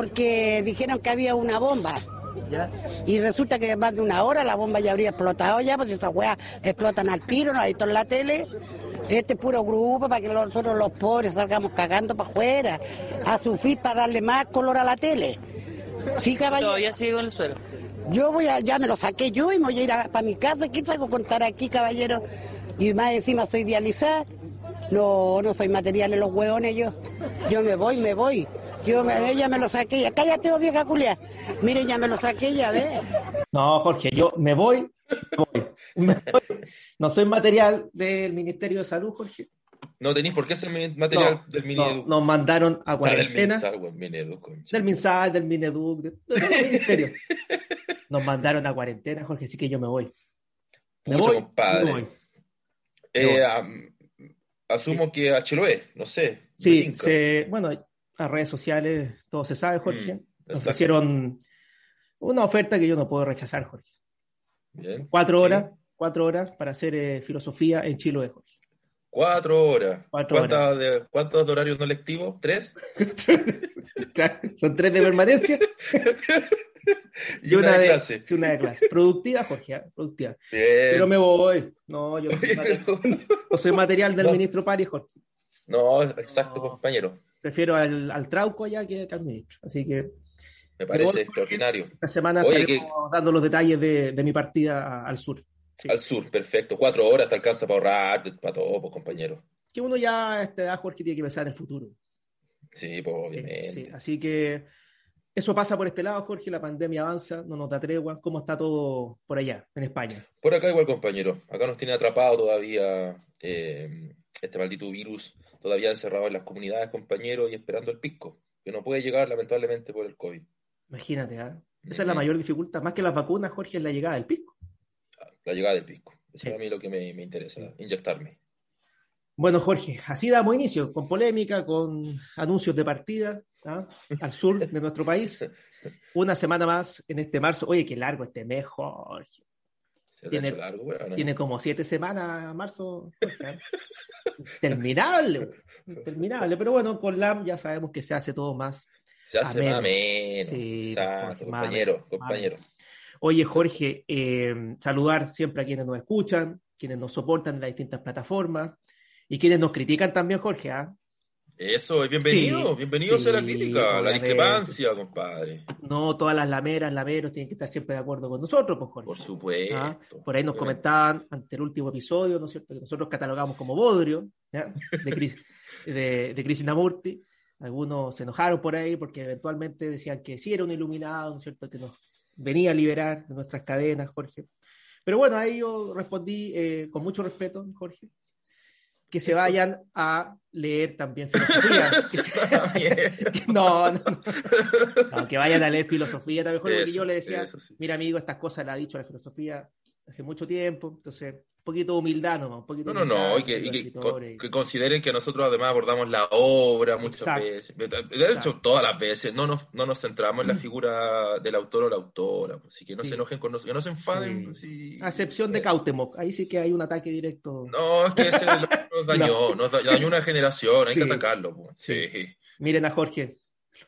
porque dijeron que había una bomba. Y resulta que más de una hora la bomba ya habría explotado ya, pues esas weas explotan al tiro, ¿no? Ahí está en la tele. Este puro grupo para que nosotros los pobres salgamos cagando para afuera, a sufrir para darle más color a la tele. Sí, caballero. Todavía sigo en el suelo. Yo voy a, ya me lo saqué yo y me voy a ir para mi casa. ¿Qué salgo a contar aquí, caballero? Y más encima soy dializada. No, no soy material en los hueones yo. Yo me voy, me voy. Yo me, ella me lo saqué. Ya. Cállate, oh, vieja culia. Mire, ya me lo saqué, ya ve. No, Jorge, yo me voy, me voy, me voy. No soy material del Ministerio de Salud, Jorge. No tenéis por qué ser material No, del no, Mineduc. nos mandaron a del cuarentena. Minsal, güey, Mineduc. Del MinSal, del Mineduc, de, de todo el ministerio. Nos mandaron a cuarentena, Jorge, así que yo me voy. Me Pucha, voy, compadre. me voy. Eh, asumo que a Chiloé, no sé. Sí, se, bueno, las redes sociales, todo se sabe, Jorge. Mm, Nos ofrecieron una oferta que yo no puedo rechazar, Jorge. Bien. Cuatro Sí. horas, cuatro horas para hacer eh, filosofía en Chiloé, Jorge. Cuatro horas. Cuatro ¿Cuántas de- ¿Cuántos de horarios no lectivos? ¿Tres? Son tres de permanencia Y, una, de clase. sí, una de clase. Productiva, Jorge, ¿eh? productiva. Bien. Pero me voy. No, yo no soy, material, no soy material del No. ministro Pari, Jorge. No, exacto, No. compañero. Prefiero al, al Trauco allá que, al ministro. Así que Me parece extraordinario. esta semana Oye, estaremos dando los detalles de, de mi partida al sur. Sí. Al sur, perfecto. Cuatro horas te alcanza para ahorrar, para todo, pues, compañero. Que uno ya a esta edad, Jorge, tiene que pensar en el futuro. Sí, pues, Sí, obviamente. sí. Así que eso pasa por este lado, Jorge. La pandemia avanza, no nos da tregua. ¿Cómo está todo por allá, en España? Por acá igual, compañero. Acá nos tiene atrapado todavía eh, este maldito virus, todavía encerrado en las comunidades, compañero, y esperando el pisco, que no puede llegar lamentablemente por el COVID. Imagínate, ¿ah? Esa es la mayor dificultad. Más que las vacunas, Jorge, es la llegada del pico. La llegada del pisco. Eso Sí. es a mí lo que me, me interesa, inyectarme. Bueno, Jorge, así damos inicio, con polémica, con anuncios de partida ¿ah? al sur de nuestro país. Una semana más en este marzo. Oye, qué largo este mes, Jorge. Se te ha Tiene-. Tiene como siete semanas marzo. Jorge. Interminable, interminable. Pero bueno, con LAM ya sabemos que se hace todo más. Se hace ameno. más menos. Sí, Exacto, más compañero, ameno, más compañero. Oye, Jorge, eh, saludar siempre a quienes nos escuchan, quienes nos soportan en las distintas plataformas y quienes nos critican también, Jorge. ¿ah? Eso, bienvenido, Sí, bienvenido sea la sí, crítica, la discrepancia, compadre. No todas las lameras, lameros tienen que estar siempre de acuerdo con nosotros, pues, Jorge. Por supuesto. Ah, Por ahí nos comentaban ante el último episodio, ¿no es cierto?, que nosotros catalogamos como bodrio, ¿ya? de, Cris, de, de Krishnamurti. Algunos se enojaron por ahí porque eventualmente decían que sí era un iluminado, ¿no es cierto?, que nos venía a liberar de nuestras cadenas, Jorge. Pero bueno, ahí yo respondí eh, con mucho respeto, Jorge, que se vayan a leer también filosofía. que se- que- no, no, no. Que vayan a leer filosofía también, Jorge, porque yo le decía, sí. mira amigo, estas cosas las ha dicho la filosofía hace mucho tiempo, entonces un poquito de humildad nomás, un poquito No, no, humildad no, y que, y que, que consideren que nosotros además abordamos la obra muchas Exacto. veces. De hecho, Exacto. Mm. todas las veces no nos, no nos centramos en la figura del autor o la autora. pues, Así que no Sí. se enojen con nosotros, que no se enfaden. Sí. pues. A excepción de Eh, Cautemoc, ahí sí que hay un ataque directo. No, es que ese nos dañó, nos da- dañó una generación, hay Sí. que atacarlo. pues. Sí. Sí, Miren a Jorge,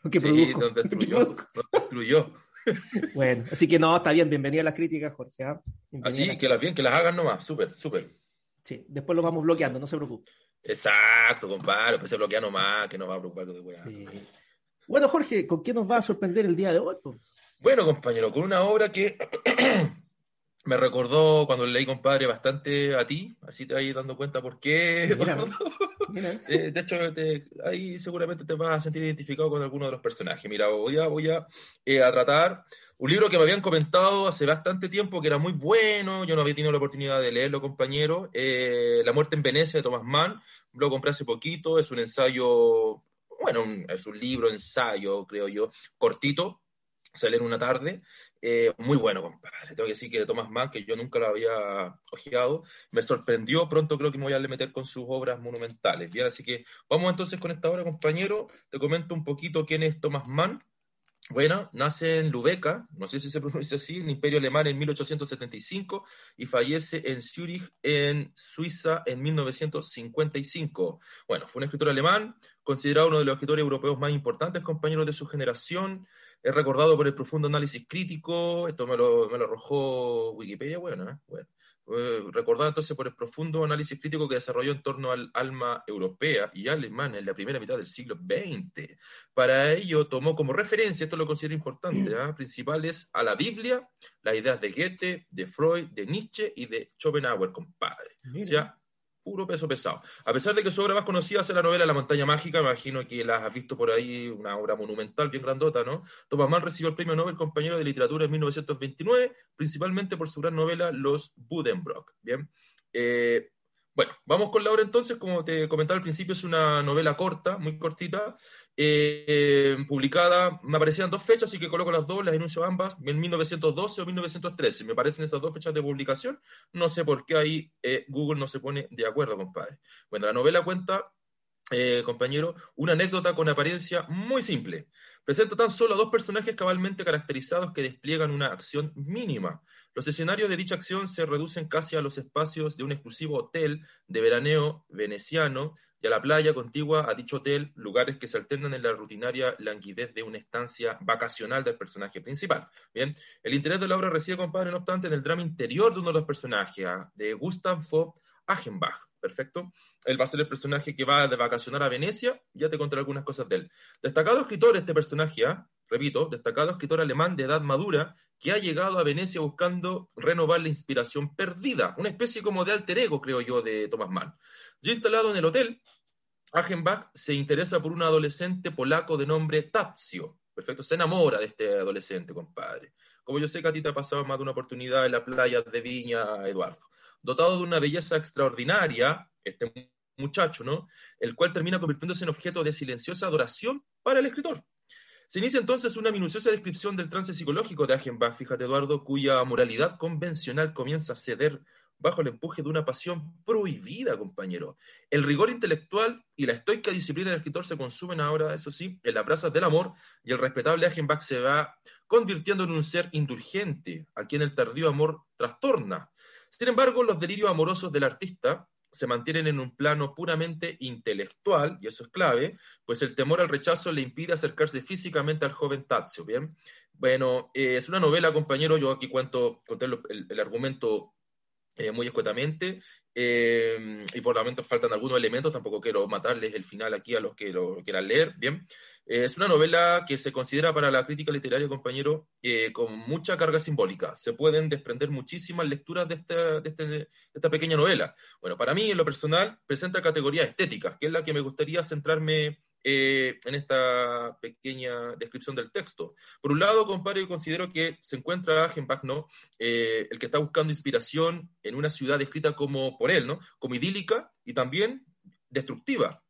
lo que Sí, produjo. nos destruyó, nos destruyó. Bueno, así que no, está bien, bienvenida a las críticas, Jorge. ¿ah? Así las- que las bien, que las hagan nomás, súper, súper. Sí, después lo vamos bloqueando, no se preocupe. Exacto, compadre, pues se bloquea nomás, que no va a preocupar de weá. Bueno, Jorge, ¿con qué nos va a sorprender el día de hoy? Bueno, compañero, con una obra que me recordó cuando leí, compadre, bastante a ti, así te vas dando cuenta por qué. Mira, Mira, Eh, de hecho, te- ahí seguramente te vas a sentir identificado con alguno de los personajes. Mira, voy a, voy a, eh, a tratar un libro que me habían comentado hace bastante tiempo que era muy bueno, yo no había tenido la oportunidad de leerlo, compañero. Eh, La muerte en Venecia de Thomas Mann, lo compré hace poquito, es un ensayo, bueno, es un libro, ensayo, creo yo, cortito, sale en una tarde, eh, muy bueno, compadre. Tengo que decir que de Thomas Mann, que yo nunca lo había ojeado, me sorprendió, pronto creo que me voy a meter con sus obras monumentales. Bien, así que vamos entonces con esta obra, compañero. Te comento un poquito quién es Thomas Mann. Bueno, nace en Lübeck, no sé si se pronuncia así, en Imperio Alemán en 1875 y fallece en Zurich, en Suiza, en 1955. Bueno, fue un escritor alemán, considerado uno de los escritores europeos más importantes, compañeros de su generación. Es recordado por el profundo análisis crítico, esto me lo, me lo arrojó Wikipedia, bueno, ¿eh? bueno eh, recordado entonces por el profundo análisis crítico que desarrolló en torno al alma europea y alemana en la primera mitad del siglo XX. Para ello tomó como referencia, esto lo considero importante, ¿ah? principales a la Biblia, las ideas de Goethe, de Freud, de Nietzsche y de Schopenhauer, compadre. O sea, puro peso pesado. A pesar de que su obra más conocida es la novela La montaña mágica, imagino que la has visto por ahí, una obra monumental, bien grandota, ¿no? Thomas Mann recibió el premio Nobel compañero de literatura en 1929, principalmente por su gran novela Los Buddenbrock, ¿bien? Eh, bueno, vamos con la obra entonces, como te comentaba al principio, es una novela corta, muy cortita, eh, publicada, me aparecían dos fechas, así que coloco las dos, las enuncio ambas, en 1912 o 1913, me parecen esas dos fechas de publicación, no sé por qué ahí eh, Google no se pone de acuerdo, compadre. Bueno, la novela cuenta, eh, compañero, una anécdota con apariencia muy simple. Presenta tan solo a dos personajes cabalmente caracterizados que despliegan una acción mínima. Los escenarios de dicha acción se reducen casi a los espacios de un exclusivo hotel de veraneo veneciano y a la playa contigua a dicho hotel, lugares que se alternan en la rutinaria languidez de una estancia vacacional del personaje principal. Bien, el interés de la obra reside, compadre, no obstante, en el drama interior de uno de los personajes, ah, de Gustav von Achenbach. Perfecto. Él va a ser el personaje que va de vacacionar a Venecia. Ya te contaré algunas cosas de él. Destacado escritor este personaje, ¿ah? Repito, destacado escritor alemán de edad madura que ha llegado a Venecia buscando renovar la inspiración perdida. Una especie como de alter ego, creo yo, de Thomas Mann. Ya instalado en el hotel, Achenbach se interesa por un adolescente polaco de nombre Tazio. Perfecto, se enamora de este adolescente, compadre. Como yo sé que a ti te ha pasado más de una oportunidad en la playa de Viña, Eduardo. Dotado de una belleza extraordinaria, este muchacho, ¿no? El cual termina convirtiéndose en objeto de silenciosa adoración para el escritor. Se inicia entonces una minuciosa descripción del trance psicológico de Achenbach, fíjate Eduardo, cuya moralidad convencional comienza a ceder bajo el empuje de una pasión prohibida, compañero. El rigor intelectual y la estoica disciplina del escritor se consumen ahora, eso sí, en las brasas del amor, y el respetable Achenbach se va convirtiendo en un ser indulgente, a quien el tardío amor trastorna. Sin embargo, los delirios amorosos del artista se mantienen en un plano puramente intelectual, y eso es clave, pues el temor al rechazo le impide acercarse físicamente al joven Tazio, ¿bien? Bueno, eh, es una novela, compañero, yo aquí cuento, conté el argumento eh, muy escuetamente, eh, y por lo menos faltan algunos elementos, tampoco quiero matarles el final aquí a los que lo quieran leer, bien. Eh, es una novela que se considera para la crítica literaria, compañero, con mucha carga simbólica. Se pueden desprender muchísimas lecturas de esta, este, de esta pequeña novela. Bueno, para mí, en lo personal, presenta categorías estéticas, que es la que me gustaría centrarme eh, en esta pequeña descripción del texto. Por un lado, compadre, considero que se encuentra Agenbach, ¿no? Eh, el que está buscando inspiración en una ciudad descrita como por él, ¿no? Como idílica y también destructiva.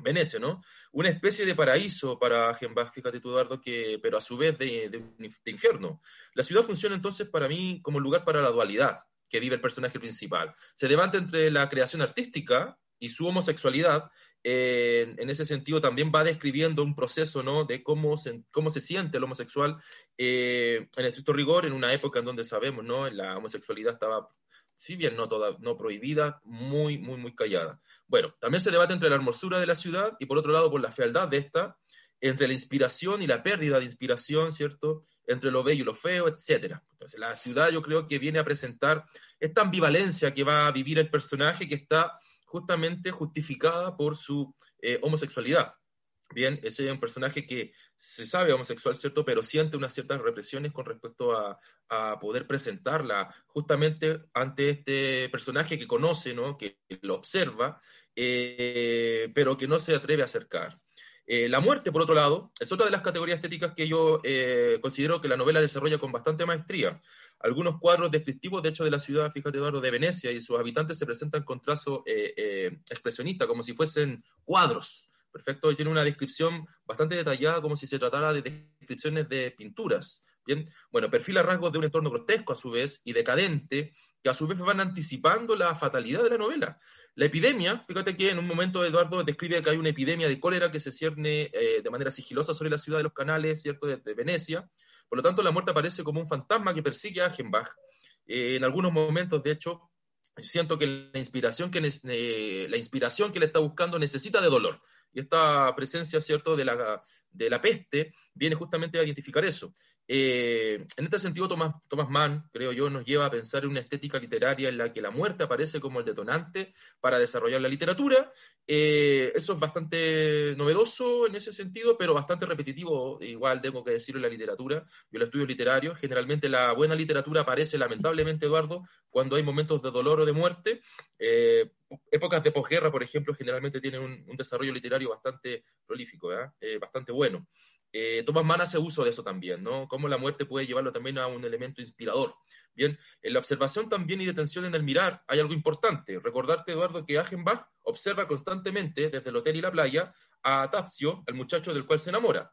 Venecia, ¿no? Una especie de paraíso para Agenbach, fíjate tú, Eduardo, que, pero a su vez de, de infierno. La ciudad funciona entonces para mí como lugar para la dualidad que vive el personaje principal. Se levanta entre la creación artística y su homosexualidad en ese sentido también va describiendo un proceso ¿no? de cómo se, cómo se siente el homosexual eh, en estricto rigor en una época en donde sabemos no la homosexualidad estaba si bien no toda no prohibida muy muy muy callada. Bueno también se debate entre la hermosura de la ciudad y por otro lado por la fealdad de esta entre la inspiración y la pérdida de inspiración cierto entre lo bello y lo feo etcétera. Entonces la ciudad yo creo que viene a presentar esta ambivalencia que va a vivir el personaje que está justamente justificada por su eh, homosexualidad. Bien, ese es un personaje que se sabe homosexual, ¿cierto? Pero siente unas ciertas represiones con respecto a, poder presentarla justamente ante este personaje que conoce, ¿no? Que lo observa, eh, pero que no se atreve a acercar. Eh, la muerte, por otro lado, es otra de las categorías estéticas que yo considero que la novela desarrolla con bastante maestría. Algunos cuadros descriptivos, de hecho, de la ciudad, fíjate Eduardo, de Venecia y sus habitantes se presentan con trazo eh, eh, expresionista, como si fuesen cuadros. Perfecto, y tiene una descripción bastante detallada, como si se tratara de descripciones de pinturas Bien, bueno, perfila rasgos de un entorno grotesco a su vez y decadente, a su vez van anticipando la fatalidad de la novela. La epidemia, fíjate que en un momento Eduardo describe que hay una epidemia de cólera que se cierne eh, de manera sigilosa sobre la ciudad de los canales, ¿cierto?, de, Venecia. Por lo tanto, la muerte aparece como un fantasma que persigue a Agenbach. Eh, en algunos momentos, de hecho, siento que la inspiración que, eh, la inspiración que le está buscando necesita de dolor. Y esta presencia, ¿cierto?, de la, de la peste viene justamente a identificar eso. Eh, en este sentido, Thomas, Thomas Mann, creo yo, nos lleva a pensar en una estética literaria en la que la muerte aparece como el detonante para desarrollar la literatura. Eh, eso es bastante novedoso en ese sentido, pero bastante repetitivo, igual tengo que decirlo en la literatura. Yo el estudio literario, generalmente la buena literatura aparece, lamentablemente, Eduardo, cuando hay momentos de dolor o de muerte. Eh, épocas de posguerra, por ejemplo, generalmente tienen un, desarrollo literario bastante prolífico, bastante bueno. Eh, Thomas Mann hace uso de eso también, ¿no? Cómo la muerte puede llevarlo también a un elemento inspirador. Bien, en la observación también y detención en el mirar hay algo importante. Recordarte, Eduardo, que Agenbach observa constantemente desde el hotel y la playa a Tazio, el muchacho del cual se enamora.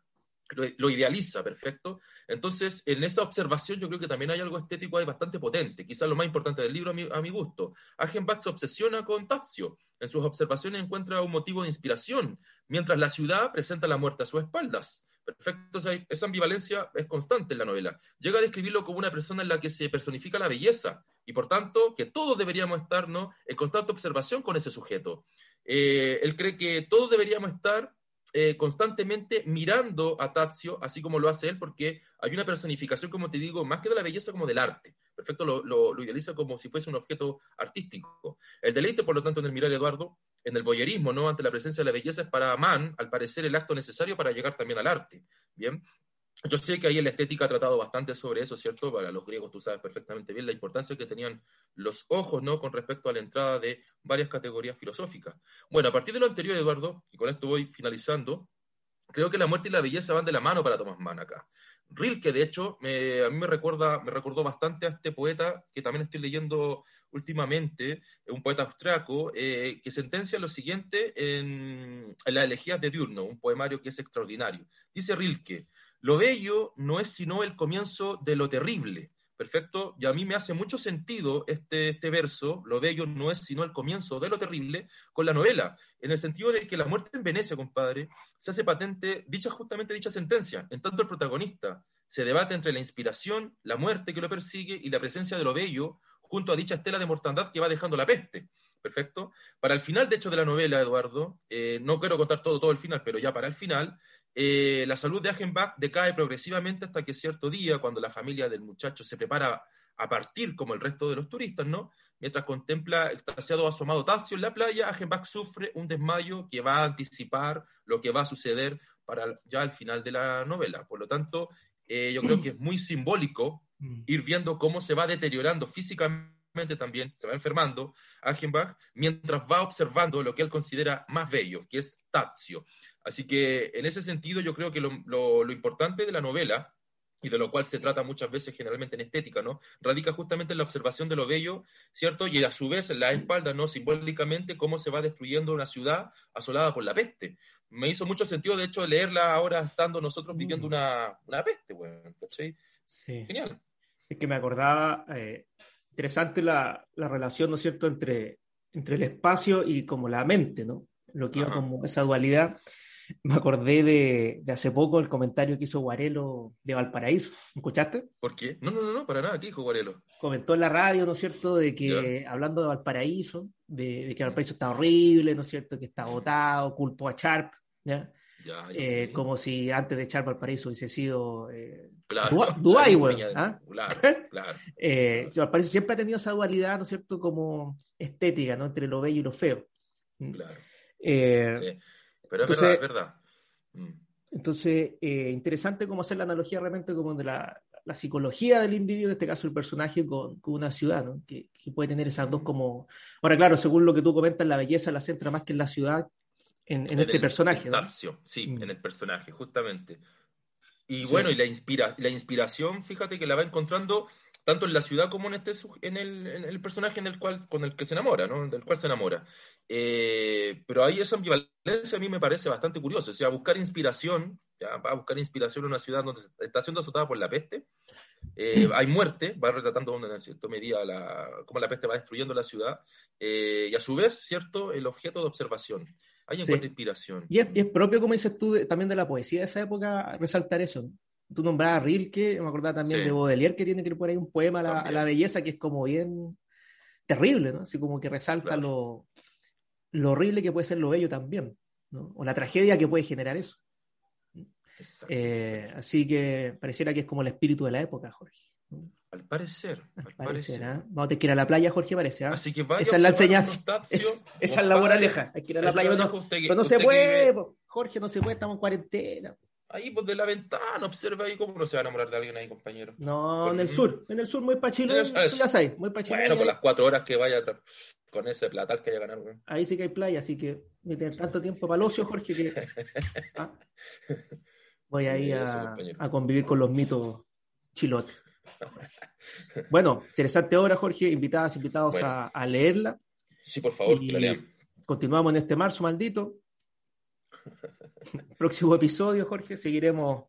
Lo, idealiza, perfecto. Entonces, en esa observación yo creo que también hay algo estético ahí bastante potente, quizás lo más importante del libro a mi, a mi gusto. Agenbach se obsesiona con Tazio. En sus observaciones encuentra un motivo de inspiración, mientras la ciudad presenta la muerte a sus espaldas. Perfecto, esa ambivalencia es constante en la novela. Llega a describirlo como una persona en la que se personifica la belleza y por tanto que todos deberíamos estar en constante observación con ese sujeto. Eh, él cree que todos deberíamos estar eh, constantemente mirando a Tazio, así como lo hace él, porque hay una personificación, como te digo, más que de la belleza, como del arte. Perfecto, lo, idealiza como si fuese un objeto artístico. El deleite, por lo tanto, en el mirar Eduardo, en el boyerismo, ¿no? Ante la presencia de la belleza, es para Mann, al parecer, el acto necesario para llegar también al arte. Bien, yo sé que ahí en la estética ha tratado bastante sobre eso, ¿cierto? Para los griegos tú sabes perfectamente bien la importancia que tenían los ojos, ¿no? Con respecto a la entrada de varias categorías filosóficas. Bueno, a partir de lo anterior, Eduardo, y con esto voy finalizando, creo que la muerte y la belleza van de la mano para Thomas Mann acá. Rilke, de hecho, a mí me recuerda, me recordó bastante a este poeta que también estoy leyendo últimamente, un poeta austriaco, eh, que sentencia lo siguiente en, en las elegías de Diurno, un poemario que es extraordinario. Dice Rilke, lo bello no es sino el comienzo de lo terrible. Perfecto, y a mí me hace mucho sentido este, este verso, lo bello no es sino el comienzo de lo terrible, con la novela, en el sentido de que la muerte en Venecia, compadre, se hace patente dicha justamente dicha sentencia, en tanto el protagonista se debate entre la inspiración, la muerte que lo persigue y la presencia de lo bello junto a dicha estela de mortandad que va dejando la peste. Perfecto. Para el final, de hecho, de la novela, Eduardo, eh, no quiero contar todo, todo el final, pero ya para el final, eh, la salud de Agenbach decae progresivamente hasta que cierto día, cuando la familia del muchacho se prepara a partir como el resto de los turistas, ¿no? Mientras contempla extasiado asomado Tacio en la playa, Agenbach sufre un desmayo que va a anticipar lo que va a suceder para ya al final de la novela. Por lo tanto, eh, yo creo que es muy simbólico mm. ir viendo cómo se va deteriorando físicamente también, se va enfermando Agenbach, mientras va observando lo que él considera más bello, que es Tazio. Así que en ese sentido yo creo que lo, importante de la novela, y de lo cual se trata muchas veces generalmente en estética, ¿no? Radica justamente en la observación de lo bello, ¿cierto? Y a su vez en la espalda, ¿no? Simbólicamente cómo se va destruyendo una ciudad asolada por la peste. Me hizo mucho sentido, de hecho, leerla ahora estando nosotros viviendo una, peste, bueno, ¿cachai? Sí. Genial. Es que me acordaba, eh, interesante la, relación, ¿no es cierto?, entre, entre el espacio y como la mente, ¿no? Lo que iba como esa dualidad. Me acordé de, hace poco el comentario que hizo Guarelo de Valparaíso. ¿Escuchaste? ¿Por qué? No, no, no, no para nada. ¿Qué dijo Guarelo? Comentó en la radio, ¿no es cierto?, de que, hablando de Valparaíso, de, que Valparaíso está horrible, ¿no es cierto?, que está agotado, culpó a Sharp, ¿ya? Eh, como si antes de Sharp Valparaíso hubiese sido eh, claro, Dubái. ¿ah? Claro, claro. eh, Valparaíso siempre ha tenido esa dualidad, ¿no es cierto?, como estética, ¿no?, entre lo bello y lo feo. Claro. Eh, sí. Pero es verdad, es verdad. Mm. Entonces, eh, interesante cómo hacer la analogía realmente como de la, psicología del individuo, en este caso el personaje, con, una ciudad, ¿no? que, puede tener esas dos como... Ahora, claro, según lo que tú comentas, la belleza la centra más que en la ciudad, en, este personaje. ¿no? Sí, mm. en el personaje, justamente. Y bueno, y la, inspira, la inspiración, fíjate que la va encontrando tanto en la ciudad como en este en el, en el personaje en el cual, con el que se enamora, ¿no? Del cual se enamora. Eh, pero ahí esa ambivalencia a mí me parece bastante curioso, o sea, buscar inspiración, ya va a buscar inspiración en una ciudad donde está siendo azotada por la peste, eh, hay muerte, va retratando en cierta medida la, cómo la peste va destruyendo la ciudad, eh, y a su vez, ¿cierto?, el objeto de observación. Ahí encuentra inspiración. Y es, propio, como dices tú, también de la poesía de esa época, resaltar eso. Tú nombrabas a Rilke, me acordaba también de Baudelaire, que tiene que ir por ahí un poema a la, belleza que es como bien terrible, ¿no? Así como que resalta lo, lo horrible que puede ser lo bello también, ¿no? O la tragedia que puede generar eso. Eh, así que pareciera que es como el espíritu de la época, Jorge. Al parecer, al, parecer. ¿ah? Vamos a tener que ir a la playa, Jorge, parece. ¿ah? Así que vaya esa es la enseñanza. esa es la moraleja. Hay que ir a la playa. no, no se puede, Jorge, no se puede, estamos en cuarentena. Ahí, pues de la ventana, observa ahí cómo no se va a enamorar de alguien ahí, compañero. No, en el sur, en el sur, muy pachilo. ya sabes, muy pachilo. Bueno, por las cuatro horas que vaya con ese platal que haya ganado. Ahí sí que hay playa, así que me tener tanto tiempo para el ocio, Jorge, que ¿ah? voy ahí a, a, convivir con los mitos chilotes. bueno, interesante obra, Jorge. Invitadas, invitados a, a, leerla. Sí, por favor, que la lean. Continuamos en este marzo maldito. Próximo episodio, Jorge, seguiremos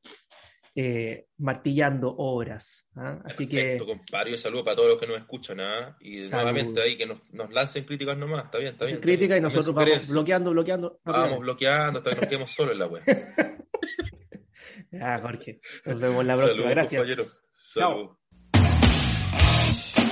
eh, martillando obras. ¿ah? Así Perfecto, que. compadre, saludo para todos los que nos escuchan. ¿ah? Y nuevamente ahí que nos, nos, lancen críticas nomás. Está bien, está bien. Críticas y nosotros vamos bloqueando, bloqueando. Vamos bloqueando hasta que nos quedemos solos en la web. ah, Jorge. Nos vemos la próxima. Gracias. Chao. English.